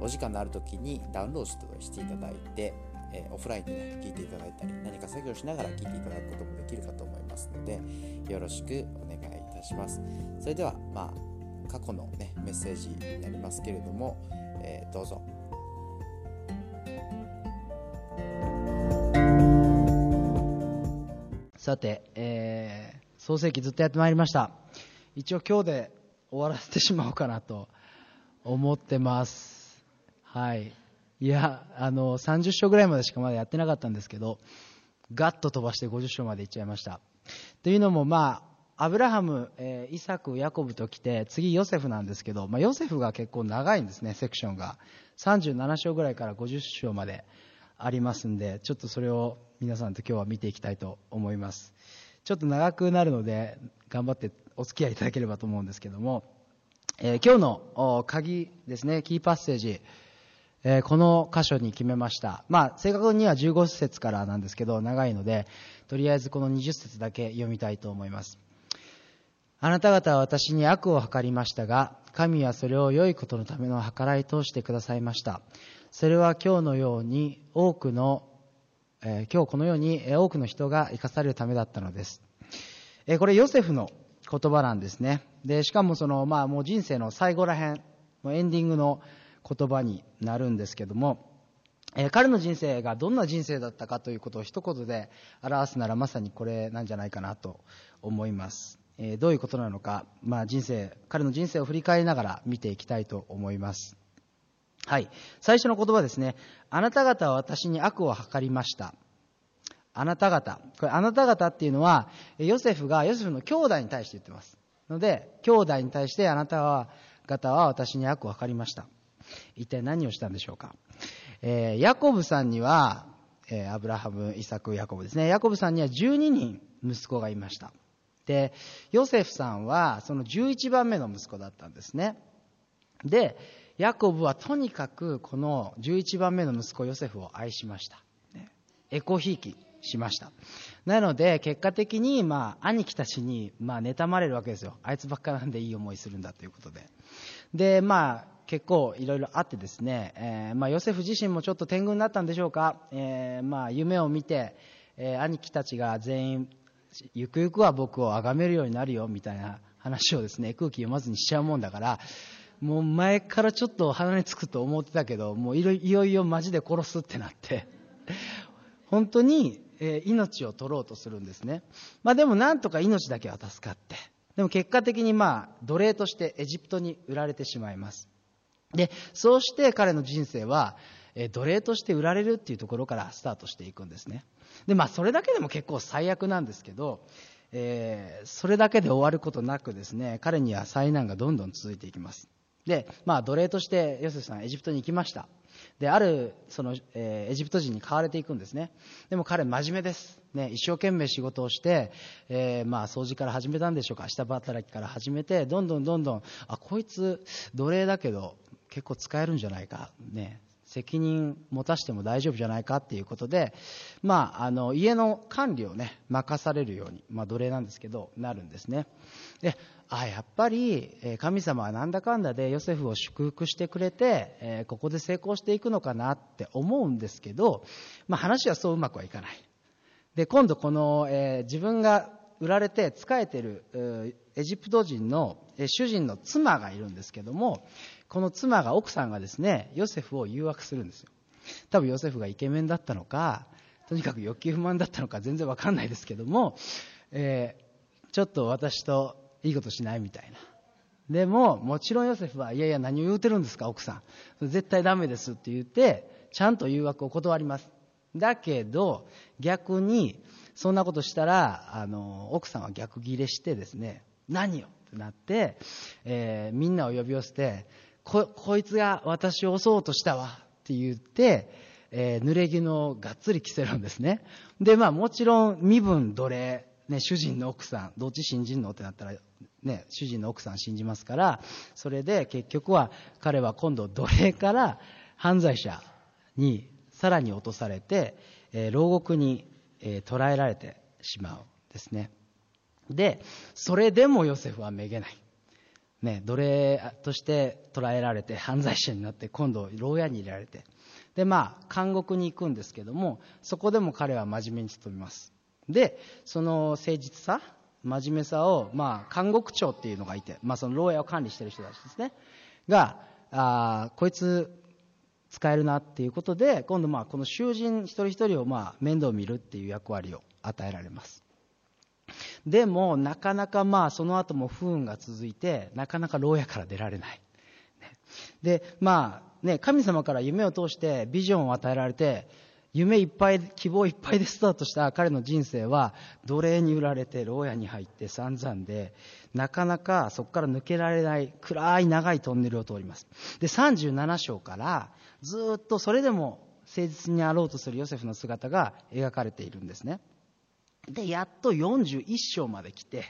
お時間のある時にダウンロードしていただいて、えー、オフラインでね、聞いていただいたり、何か作業しながら聞いていただくこともできるかと思いますので、よろしくお願いいたします。それでは、まあ、過去のね、メッセージになりますけれども、えー、どうぞ。さて、えー、創世記ずっとやってまいりました。一応今日で終わらせてしまおうかなと思ってます。はい。いや、あの、30章ぐらいまでしかまだやってなかったんですけど、ガッと飛ばして50章まで行っちゃいました。というのも、まあ、アブラハム、えー、イサク、ヤコブと来て、次ヨセフなんですけど、まあ、ヨセフが結構長いんですね、セクションが。37章ぐらいから50章までありますんで、ちょっとそれを皆さんと今日は見ていきたいと思います。ちょっと長くなるので、頑張ってお付き合いいただければと思うんですけども、えー、今日の鍵ですね、キーパッセージ、えー、この箇所に決めました。まあ、正確には15節からなんですけど、長いので、とりあえずこの20節だけ読みたいと思います。あなた方は私に悪を図りましたが、神はそれを良いことのための計らい通してくださいました。それは今日のように多くの、えー、今日このように多くの人が生かされるためだったのです。えー、これヨセフの言葉なんですね。で、しかもその、まあもう人生の最後らへん、エンディングの言葉になるんですけども、えー、彼の人生がどんな人生だったかということを一言で表すならまさにこれなんじゃないかなと思います。えー、どういうことなのか、まあ、人生、彼の人生を振り返りながら見ていきたいと思います。はい。最初の言葉ですね。あなた方は私に悪を図りました。あなた方。これ、あなた方っていうのは、ヨセフがヨセフの兄弟に対して言ってます。ので、兄弟に対してあなたは方は私に悪を図りました。一体何をしたんでしょうか？えー、ヤコブさんには、えー、アブラハム、イサク、ヤコブですね。ヤコブさんには12人息子がいました。で、ヨセフさんはその11番目の息子だったんですね。で、ヤコブはとにかくこの11番目の息子ヨセフを愛しました。ね、エコひいきしました。なので、結果的に、まあ、兄貴たちに、まあ、妬まれるわけですよ。あいつばっかなんでいい思いするんだということで。で、まあ、結構いろいろあってですね、えー、まあ、ヨセフ自身もちょっと天狗になったんでしょうか、えー、まあ、夢を見て、えー、兄貴たちが全員ゆくゆくは僕を崇めるようになるよみたいな話をですね空気読まずにしちゃうもんだからもう前からちょっと鼻につくと思ってたけどもういよいよマジで殺すってなって本当に、え命を取ろうとするんですね、まあ、でもなんとか命だけは助かってでも結果的にまあ奴隷としてエジプトに売られてしまいます。で、そうして彼の人生は、え奴隷として売られるっていうところからスタートしていくんですね。で、まあ、それだけでも結構最悪なんですけど、えー、それだけで終わることなくですね、彼には災難がどんどん続いていきます。で、まあ、奴隷としてヨセフさんエジプトに行きました。で、ある、その、えー、エジプト人に買われていくんですね。でも彼真面目です。ね、一生懸命仕事をして、えー、まあ、掃除から始めたんでしょうか。下働きから始めて、どんどんどんどん、あ、こいつ、奴隷だけど、結構使えるんじゃないか、ね、責任持たしても大丈夫じゃないかっていうことで、まあ、あの家の管理をね任されるように、まあ、奴隷なんですけどなるんですね。であやっぱり神様はなんだかんだでヨセフを祝福してくれて、えここで成功していくのかなって思うんですけど、まあ、話はそううまくはいかない。で今度この、えー、自分が売られて仕えてるエジプト人の主人の妻がいるんですけどもこの妻が奥さんがですねヨセフを誘惑するんですよ。多分ヨセフがイケメンだったのかとにかく欲求不満だったのか全然わかんないですけども、えー、ちょっと私といいことしないみたいな。でももちろんヨセフはいやいや何を言うてるんですか奥さん。絶対ダメですって言ってちゃんと誘惑を断ります。だけど逆にそんなことしたらあの奥さんは逆ギレしてですね何よってなって、えー、みんなを呼び寄せてここいつが私を襲おうとしたわって言って、えー、濡れ衣をがっつり着せるんですね。で、まあもちろん身分奴隷、ね、主人の奥さん、どっち信じんのってなったら、ね、主人の奥さん信じますから、それで結局は彼は今度奴隷から犯罪者にさらに落とされて、えー、牢獄に、えー、捕らえられてしまうんですね。で、それでもヨセフはめげない。ね、奴隷として捕らえられて犯罪者になって今度牢屋に入れられて。でまあ監獄に行くんですけどもそこでも彼は真面目に努めます。でその誠実さ真面目さを、まあ、監獄長っていうのがいて、まあ、その牢屋を管理してる人たちですね。があこいつ使えるなっていうことで今度まあこの囚人一人一人をまあ面倒見るっていう役割を与えられます。でもなかなかまあその後も不運が続いてなかなか牢屋から出られない。でまあね神様から夢を通してビジョンを与えられて夢いっぱい希望いっぱいでスタートした彼の人生は奴隷に売られて牢屋に入って散々でなかなかそこから抜けられない暗い長いトンネルを通ります。で37章からずっとそれでも誠実にあろうとするヨセフの姿が描かれているんですね。で、やっと41章まで来て、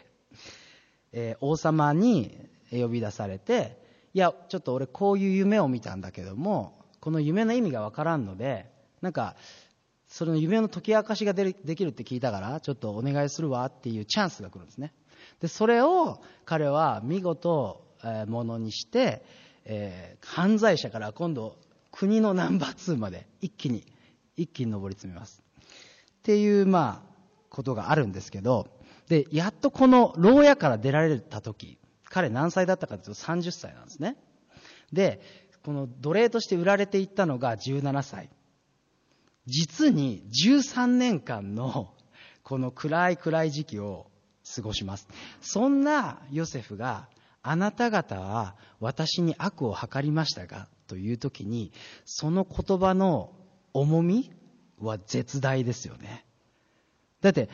えー、王様に呼び出されて、いや、ちょっと俺こういう夢を見たんだけども、この夢の意味がわからんので、なんか、その夢の解き明かしができるって聞いたから、ちょっとお願いするわっていうチャンスが来るんですね。で、それを彼は見事、えー、ものにして、えー、犯罪者から今度国のナンバー2まで一気に、一気に上り詰めます。っていう、まあ、ことがあるんですけど、で、やっとこの牢屋から出られた時、彼何歳だったかというと30歳なんですね。で、この奴隷として売られていったのが17歳。実に13年間のこの暗い暗い時期を過ごします。そんなヨセフがあなた方は私に悪を図りましたがという時にその言葉の重みは絶大ですよね。だって、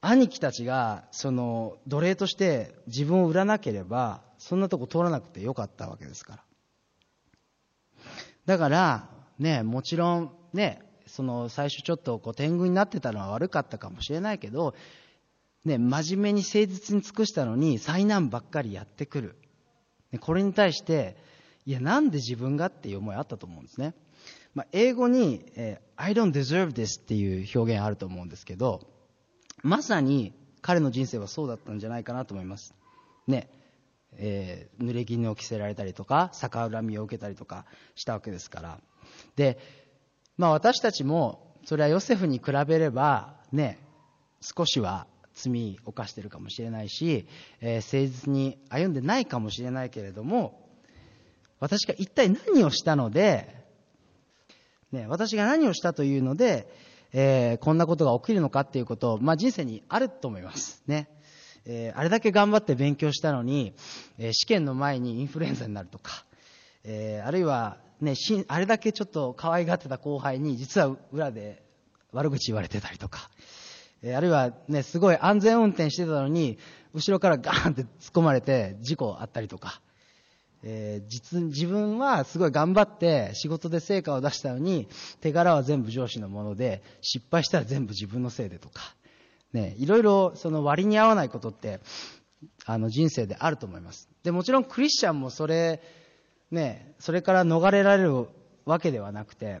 兄貴たちが、その、奴隷として自分を売らなければ、そんなとこ通らなくてよかったわけですから。だから、ね、もちろん、ね、その、最初ちょっとこう天狗になってたのは悪かったかもしれないけど、ね、真面目に誠実に尽くしたのに、災難ばっかりやってくる。これに対して、いや、なんで自分がっていう思いあったと思うんですね。まあ、英語に、えー、I don't deserve this っていう表現あると思うんですけど、まさに彼の人生はそうだったんじゃないかなと思います。ね。えー、濡れ衣を着せられたりとか、逆恨みを受けたりとかしたわけですから。で、まあ私たちも、それはヨセフに比べれば、ね、少しは罪を犯してるかもしれないし、えー、誠実に歩んでないかもしれないけれども、私が一体何をしたので、ね、私が何をしたというので、えー、こんなことが起きるのかっていうことを、まあ、人生にあると思います。ね。えー、あれだけ頑張って勉強したのに、えー、試験の前にインフルエンザになるとか、えー、あるいは、ね、しあれだけちょっと可愛がってた後輩に実は裏で悪口言われてたりとか、えー、あるいは、ね、すごい安全運転してたのに後ろからガーンって突っ込まれて事故あったりとか、えー、実自分はすごい頑張って仕事で成果を出したのに手柄は全部上司のもので失敗したら全部自分のせいでとか、ね、いろいろその割に合わないことってあの人生であると思います。でもちろんクリスチャンもそれ,、ね、それから逃れられるわけではなくて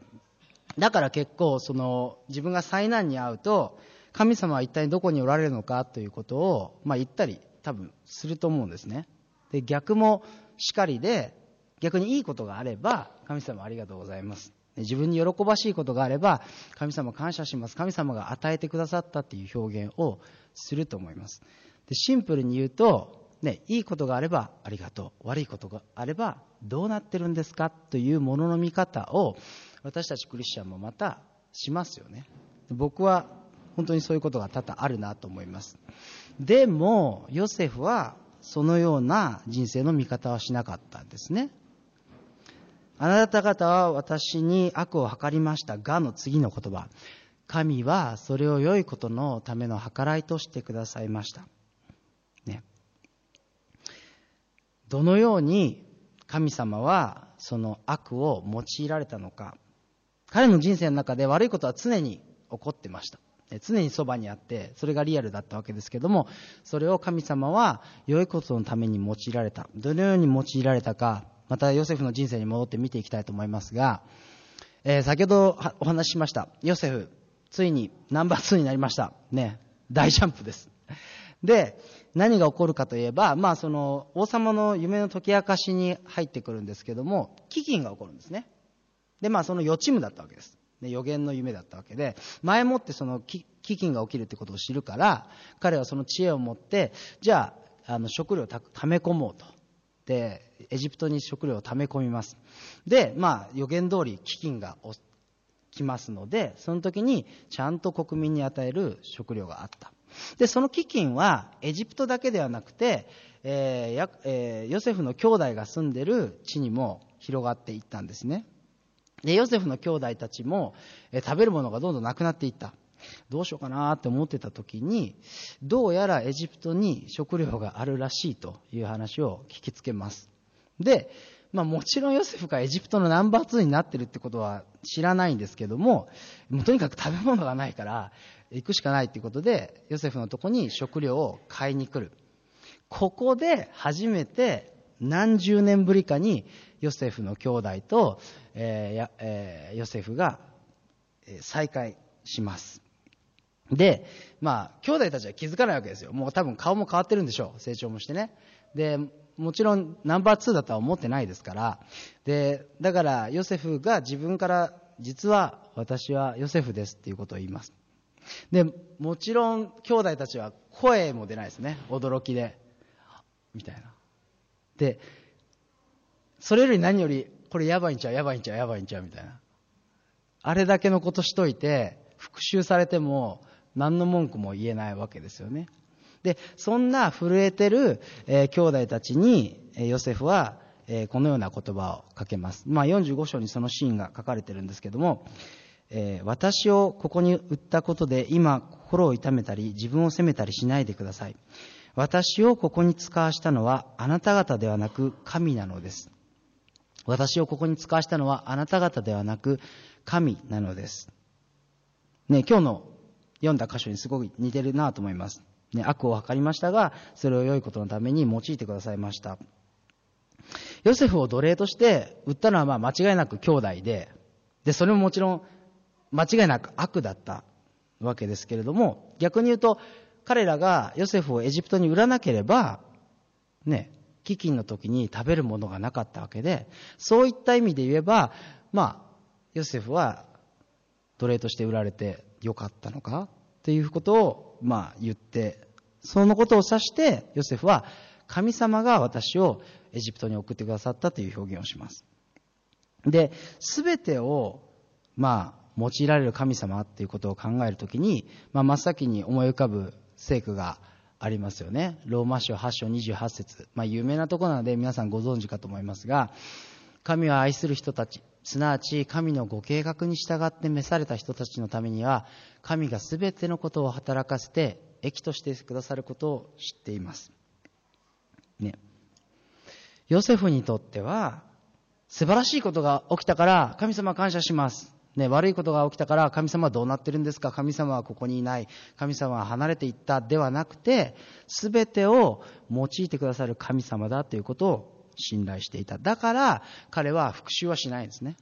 だから結構その自分が災難に遭うと神様は一体どこにおられるのかということを、まあ、言ったり多分すると思うんですね。で逆もしかりで、逆にいいことがあれば、神様ありがとうございます。自分に喜ばしいことがあれば、神様感謝します。神様が与えてくださったっていう表現をすると思います。でシンプルに言うと、ね、いいことがあればありがとう。悪いことがあればどうなってるんですか？というものの見方を私たちクリスチャンもまたしますよね。僕は本当にそういうことが多々あるなと思います。でも、ヨセフはそのような人生の見方はしなかったんですね。あなた方は私に悪を図りましたがの次の言葉。神はそれを良いことのための計らいとしてくださいました。ね。どのように神様はその悪を用いられたのか。彼の人生の中で悪いことは常に起こってました。常にそばにあって、それがリアルだったわけですけども、それを神様は良いことのために用いられた。どのように用いられたか、またヨセフの人生に戻って見ていきたいと思いますが、えー、先ほどお話ししました。ヨセフ、ついにナンバー2になりました。ね、大ジャンプです。で、何が起こるかといえば、まあその王様の夢の解き明かしに入ってくるんですけども、飢饉が起こるんですね。で、まあその予知夢だったわけです。ね、予言の夢だったわけで、前もってその飢饉が起きるってことを知るから、彼はその知恵を持って、じゃあ、あの食料をため込もうと。で、エジプトに食料をため込みます。で、まあ予言通り飢饉が来ますので、その時にちゃんと国民に与える食料があった。で、その飢饉はエジプトだけではなくて、えーやえー、ヨセフの兄弟が住んでる地にも広がっていったんですね。で、ヨセフの兄弟たちも、え食べるものがどんどんなくなっていった。どうしようかなって思ってた時に、どうやらエジプトに食料があるらしいという話を聞きつけます。で、まあもちろんヨセフがエジプトのナンバー2になってるってことは知らないんですけども、もうとにかく食べ物がないから行くしかないっていうことで、ヨセフのとこに食料を買いに来る。ここで初めて何十年ぶりかにヨセフの兄弟と、ええ、ヨセフが再会します。で、まあ、兄弟たちは気づかないわけですよ。もう多分顔も変わってるんでしょう。成長もしてね。で、もちろんナンバー2だとは思ってないですから。で、だからヨセフが自分から実は私はヨセフですっていうことを言います。で、もちろん兄弟たちは声も出ないですね。驚きで。みたいな。で、それより何より、これやばいんちゃう、やばいんちゃう、やばいんちゃう、みたいな。あれだけのことしといて、復讐されても、何の文句も言えないわけですよね。で、そんな震えてる、えー、兄弟たちに、え、ヨセフは、えー、このような言葉をかけます。まあ、45章にそのシーンが書かれてるんですけども、え私をここに売ったことで今心を痛めたり自分を責めたりしないでください。私をここに使わしたのはあなた方ではなく神なのです。私をここに使わしたのはあなた方ではなく神なのです。ね、今日の読んだ箇所にすごく似てるなと思います。ね、悪を図りましたが、それを良いことのために用いてくださいました。ヨセフを奴隷として売ったのはまあ間違いなく兄弟で、で、それももちろん間違いなく悪だったわけですけれども、逆に言うと、彼らがヨセフをエジプトに売らなければ、ね、飢饉の時に食べるものがなかったわけで、そういった意味で言えば、まあ、ヨセフは奴隷として売られてよかったのかっていうことを、まあ言って、そのことを指して、ヨセフは神様が私をエジプトに送ってくださったという表現をします。で、すべてを、まあ、用いられる神様っていうことを考えるときに、まあ、真っ先に思い浮かぶ聖句がありますよね。ローマ書8章28節まあ有名なとこなので皆さんご存知かと思いますが、神は愛する人たち、すなわち神のご計画に従って召された人たちのためには、神が全てのことを働かせて益としてくださることを知っています。ね。ヨセフにとっては、素晴らしいことが起きたから神様感謝します。ね、悪いことが起きたから神様はどうなってるんですか？神様はここにいない。神様は離れていったではなくて、すべてを用いてくださる神様だということを信頼していた。だから彼は復讐はしないんですね。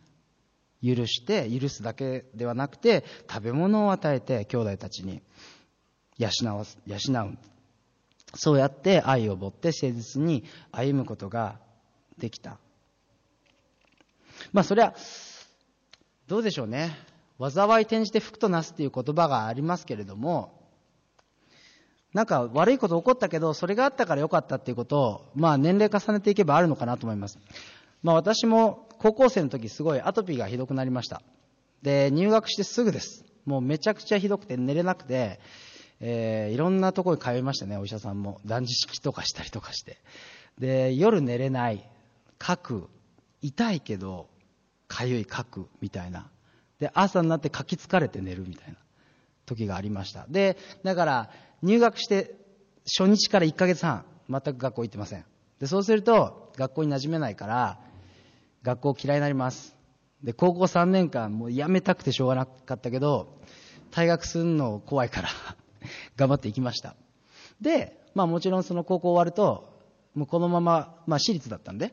許して、許すだけではなくて、食べ物を与えて兄弟たちに養わ養う。そうやって愛を持って誠実に歩むことができた。まあそれは、どうでしょうね。災い転じて福となすっていう言葉がありますけれども、なんか悪いこと起こったけど、それがあったから良かったっていうことを、まあ年齢重ねていけばあるのかなと思います。まあ私も高校生の時すごいアトピーがひどくなりました。で、入学してすぐです。もうめちゃくちゃひどくて寝れなくて、えー、いろんなところに通いましたね、お医者さんも。断食とかしたりとかして。で、夜寝れない、書く、痛いけど、かゆい書くみたいな。で、朝になって書き疲れて寝るみたいな時がありました。で、だから入学して初日から1ヶ月半、全く学校行ってません。で、そうすると学校に馴染めないから、学校嫌いになります。で、高校3年間もう辞めたくてしょうがなかったけど、退学するの怖いから 頑張っていきました。で、まあもちろんその高校終わると、もうこのまま、まあ私立だったんで、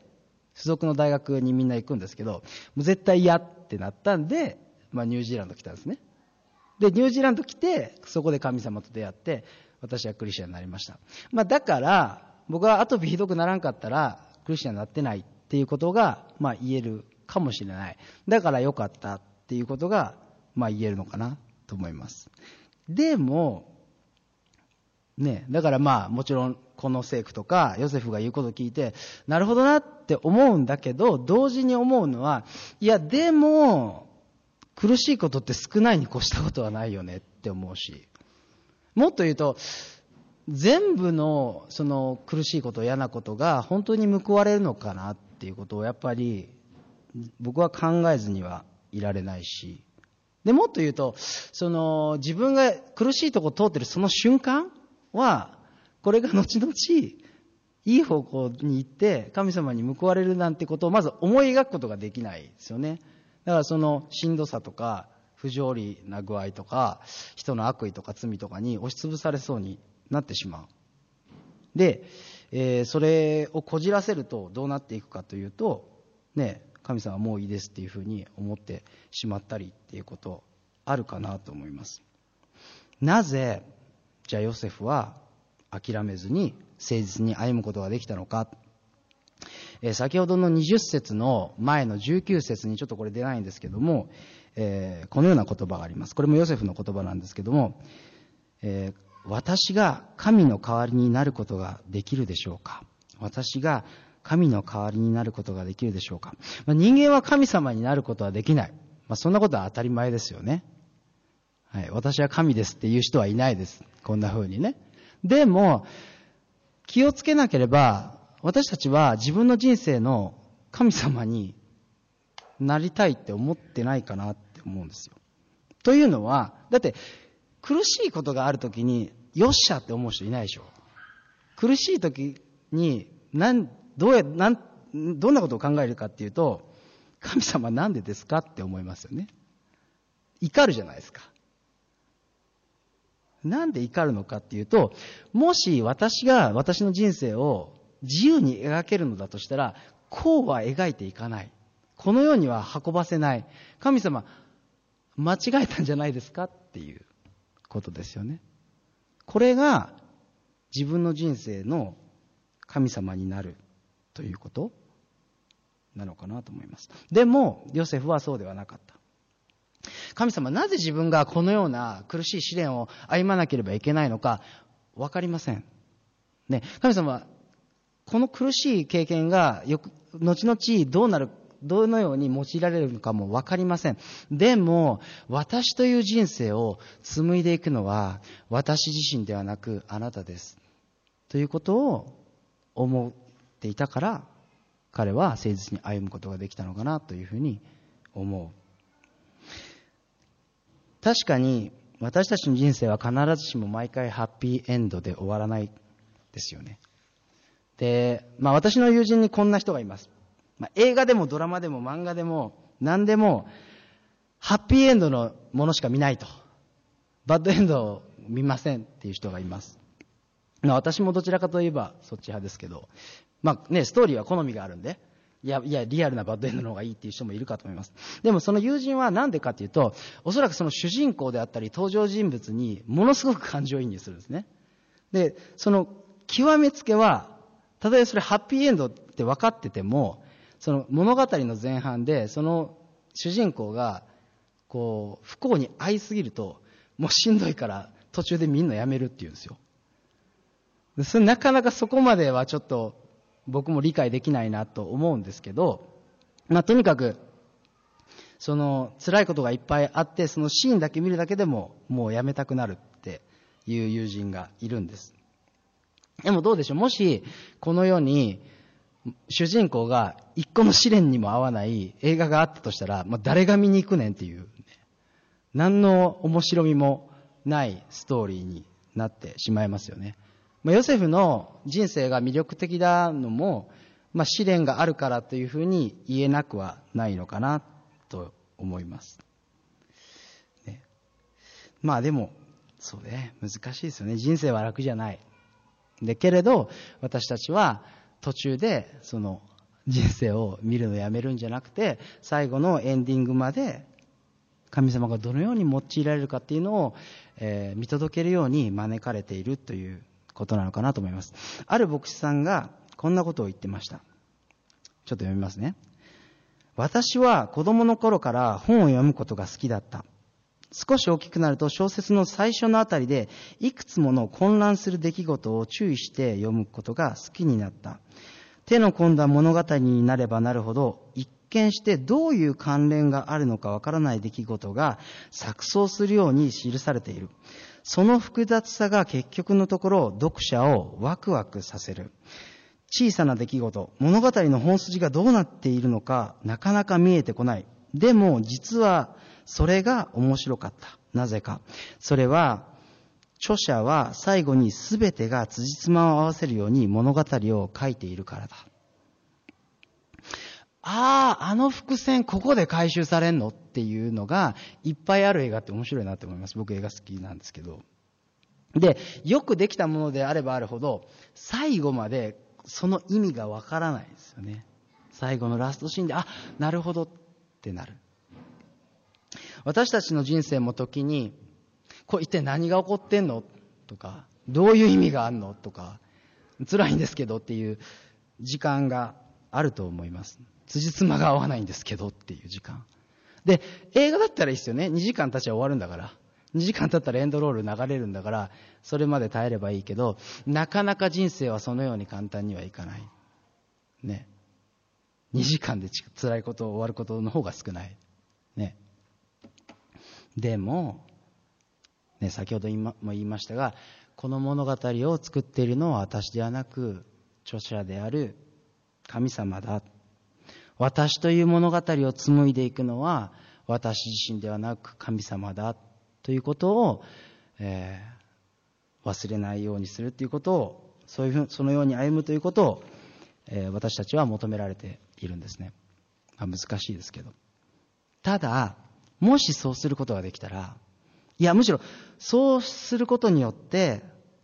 付属の大学にみんな行くんですけど、もう絶対嫌ってなったんで、まあニュージーランド来たんですね。で、ニュージーランド来て、そこで神様と出会って、私はクリスチャンになりました。まあだから、僕はアトピーひどくならんかったら、クリスチャンになってないっていうことが、まあ言えるかもしれない。だから良かったっていうことが、まあ言えるのかなと思います。でも、ね、だからまあもちろんこの聖句とかヨセフが言うことを聞いて、なるほどなって思うんだけど、同時に思うのは、いやでも、苦しいことって少ないに越したことはないよねって思うし、もっと言うと、全部のその苦しいこと、嫌なことが本当に報われるのかなっていうことをやっぱり僕は考えずにはいられないし、でもっと言うと、その自分が苦しいとこ通ってるその瞬間は、これが後々いい方向に行って神様に報われるなんてことをまず思い描くことができないですよね。だからそのしんどさとか不条理な具合とか人の悪意とか罪とかに押しつぶされそうになってしまう。で、えー、それをこじらせるとどうなっていくかというと、ね、神様はもういいですっていうふうに思ってしまったりっていうことあるかなと思います。なぜ、じゃあヨセフは諦めずに誠実に歩むことができたのか。えー、先ほどの20節の前の19節にちょっとこれ出ないんですけども、えー、このような言葉があります。これもヨセフの言葉なんですけども、えー私が神の代わりになることができるでしょうか私が神の代わりになることができるでしょうか、まあ、人間は神様になることはできない。まあ、そんなことは当たり前ですよね。はい。私は神ですっていう人はいないです。こんな風にね。でも、気をつけなければ、私たちは自分の人生の神様になりたいって思ってないかなって思うんですよ。というのは、だって苦しいことがあるときに、よっしゃって思う人いないでしょ。苦しいときに、なん、どうや、なん、どんなことを考えるかっていうと、神様なんでですかって思いますよね。怒るじゃないですか。なんで怒るのかっていうと、もし私が私の人生を自由に描けるのだとしたら、こうは描いていかない。このようには運ばせない。神様、間違えたんじゃないですか？っていう。ことですよね。これが自分の人生の神様になるということ？なのかなと思います。でも、ヨセフはそうではなかった。神様、なぜ自分がこのような苦しい試練を歩まなければいけないのか、わかりません。ね、神様、この苦しい経験がよく、後々どうなるどのように用いられるのかもわかりません。でも、私という人生を紡いでいくのは、私自身ではなく、あなたです。ということを思っていたから、彼は誠実に歩むことができたのかなというふうに思う。確かに、私たちの人生は必ずしも毎回ハッピーエンドで終わらないですよね。で、まあ私の友人にこんな人がいます。まあ、映画でもドラマでも漫画でも何でも、ハッピーエンドのものしか見ないと。バッドエンドを見ませんっていう人がいます。まあ、私もどちらかといえばそっち派ですけど、まあね、ストーリーは好みがあるんで、いや、いや、リアルなバッドエンドの方がいいっていう人もいるかと思います。でもその友人はなんでかっていうと、おそらくその主人公であったり登場人物にものすごく感情移入するんですね。で、その極めつけは、たとえそれハッピーエンドって分かってても、その物語の前半で、その主人公が、こう、不幸に会いすぎると、もうしんどいから途中でみんなやめるって言うんですよ。なかなかそこまではちょっと僕も理解できないなと思うんですけど、まあとにかく、その辛いことがいっぱいあって、そのシーンだけ見るだけでももうやめたくなるっていう友人がいるんです。でもどうでしょう？もし、この世に主人公が一個の試練にも合わない映画があったとしたら、まあ、誰が見に行くねんっていう、何の面白みもないストーリーになってしまいますよね。まあ、ヨセフの人生が魅力的なのも、まあ、試練があるからというふうに言えなくはないのかなと思います。ね、まあでも、そうね、難しいですよね。人生は楽じゃない。で、けれど、私たちは途中で、その、人生を見るのやめるんじゃなくて、最後のエンディングまで、神様がどのように用いられるかっていうのを、えー、見届けるように招かれているということなのかなと思います。ある牧師さんがこんなことを言ってました。ちょっと読みますね。私は子供の頃から本を読むことが好きだった。少し大きくなると小説の最初のあたりでいくつもの混乱する出来事を注意して読むことが好きになった。手の込んだ物語になればなるほど一見してどういう関連があるのかわからない出来事が錯綜するように記されている。その複雑さが結局のところ読者をワクワクさせる。小さな出来事、物語の本筋がどうなっているのか、なかなか見えてこない。でも、実は、それが面白かった。なぜか。それは、著者は最後に全てが辻褄を合わせるように物語を書いているからだ。ああ、あの伏線ここで回収されんの？っていうのがいっぱいある映画って面白いなって思います。僕映画好きなんですけど。で、よくできたものであればあるほど、最後までその意味がわからないですよね。最後のラストシーンで、あ、なるほどってなる。私たちの人生も時に、これ一体何が起こってんの？とか、どういう意味があんの？とか、辛いんですけどっていう時間があると思います。辻褄が合わないんですけどっていう時間。で、映画だったらいいですよね。2時間経ちゃ終わるんだから。2時間経ったらエンドロール流れるんだから、それまで耐えればいいけど、なかなか人生はそのように簡単にはいかない。ね。2時間で辛いことを終わることの方が少ない。ね。でも、ね、先ほども言いましたが、この物語を作っているのは私ではなく、著者である神様だ。私という物語を紡いでいくのは、私自身ではなく神様だ。ということを、えー、忘れないようにするということを、そういうふう、そのように歩むということを、えー、私たちは求められているんですね。まあ、難しいですけど。ただ、もしそうすることができたら、いや、むしろ、そうすることによって、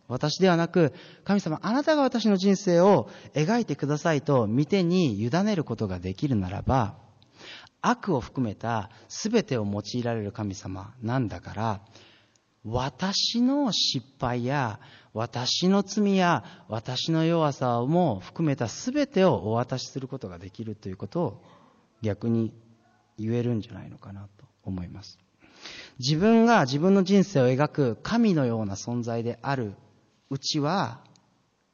私ではなく、神様、あなたが私の人生を描いてくださいと、見てに委ねることができるならば、悪を含めた全てを用いられる神様なんだから、私の失敗や、私の罪や、私の弱さも含めた全てをお渡しすることができるということを逆に言えるんじゃないのかなと思います。自分が自分の人生を描く神のような存在であるうちは、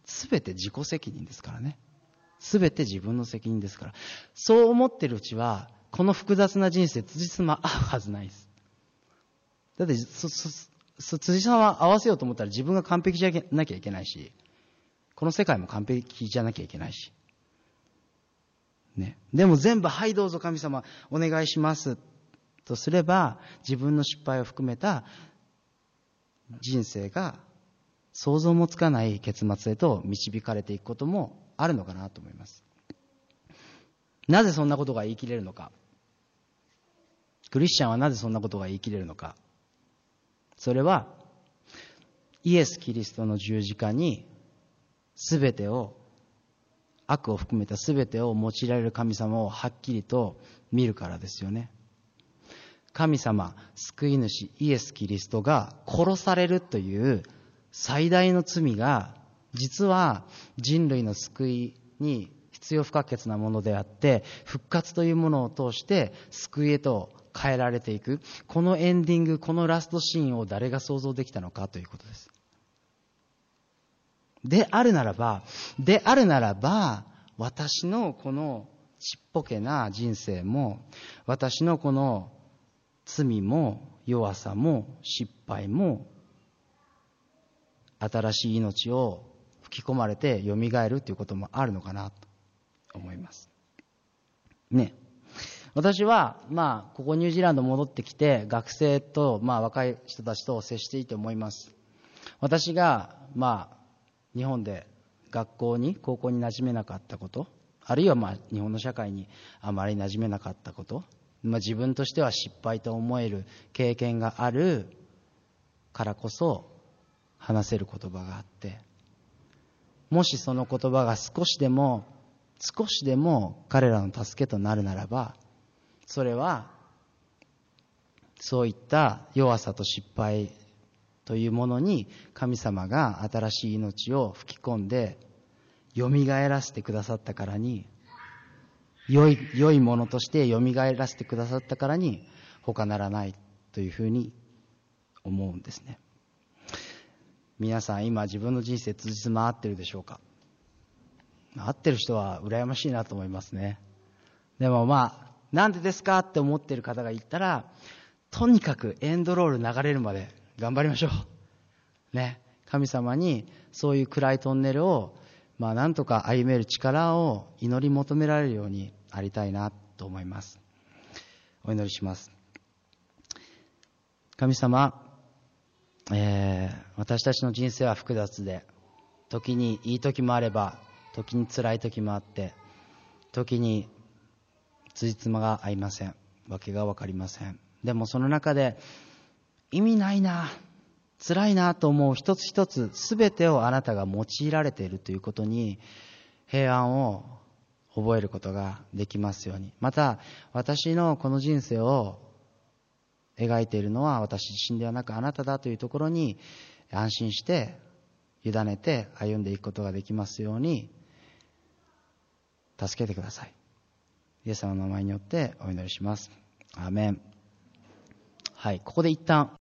全て自己責任ですからね。全て自分の責任ですから。そう思ってるうちは、この複雑な人生、辻褄合うはずないです。だって、そ、そ、辻褄合わせようと思ったら自分が完璧じゃなきゃいけないし、この世界も完璧じゃなきゃいけないし。ね。でも全部、はいどうぞ神様、お願いします。とすれば、自分の失敗を含めた人生が想像もつかない結末へと導かれていくこともあるのかなと思います。なぜそんなことが言い切れるのか。クリスチャンはなぜそんなことが言い切れるのか。それは、イエス・キリストの十字架に、すべてを、悪を含めたすべてを用いられる神様をはっきりと見るからですよね。神様、救い主、イエス・キリストが殺されるという最大の罪が、実は人類の救いに必要不可欠なものであって、復活というものを通して救いへと変えられていく。このエンディング、このラストシーンを誰が想像できたのかということです。であるならば、であるならば、私のこのちっぽけな人生も、私のこの罪も弱さも失敗も、新しい命を吹き込まれて蘇るということもあるのかなと思います。ね。私は、まあ、ここニュージーランド戻ってきて、学生と、まあ、若い人たちと接していて思います。私が、まあ、日本で学校に、高校に馴染めなかったこと、あるいは、まあ、日本の社会にあまり馴染めなかったこと、まあ、自分としては失敗と思える経験があるからこそ話せる言葉があってもしその言葉が少しでも少しでも彼らの助けとなるならばそれはそういった弱さと失敗というものに神様が新しい命を吹き込んで蘇らせてくださったからに良い良いものとして蘇らせてくださったからに他ならないというふうに思うんですね。皆さん今自分の人生通じ回ってるでしょうか？合ってる人は羨ましいなと思いますね。でもまあなんでですかって思ってる方がいたらとにかくエンドロール流れるまで頑張りましょう。ね。神様にそういう暗いトンネルをまあなんとか歩める力を祈り求められるようにありたいなと思います。お祈りします。神様、えー、私たちの人生は複雑で時にいい時もあれば時に辛い時もあって時に辻褄が合いません。訳が分かりません。でもその中で意味ないな辛いなと思う一つ一つ全てをあなたが用いられているということに平安を覚えることができますように。また私のこの人生を描いているのは私自身ではなくあなただというところに安心して委ねて歩んでいくことができますように助けてください。イエス様の名前によってお祈りします。アーメン。はいここで一旦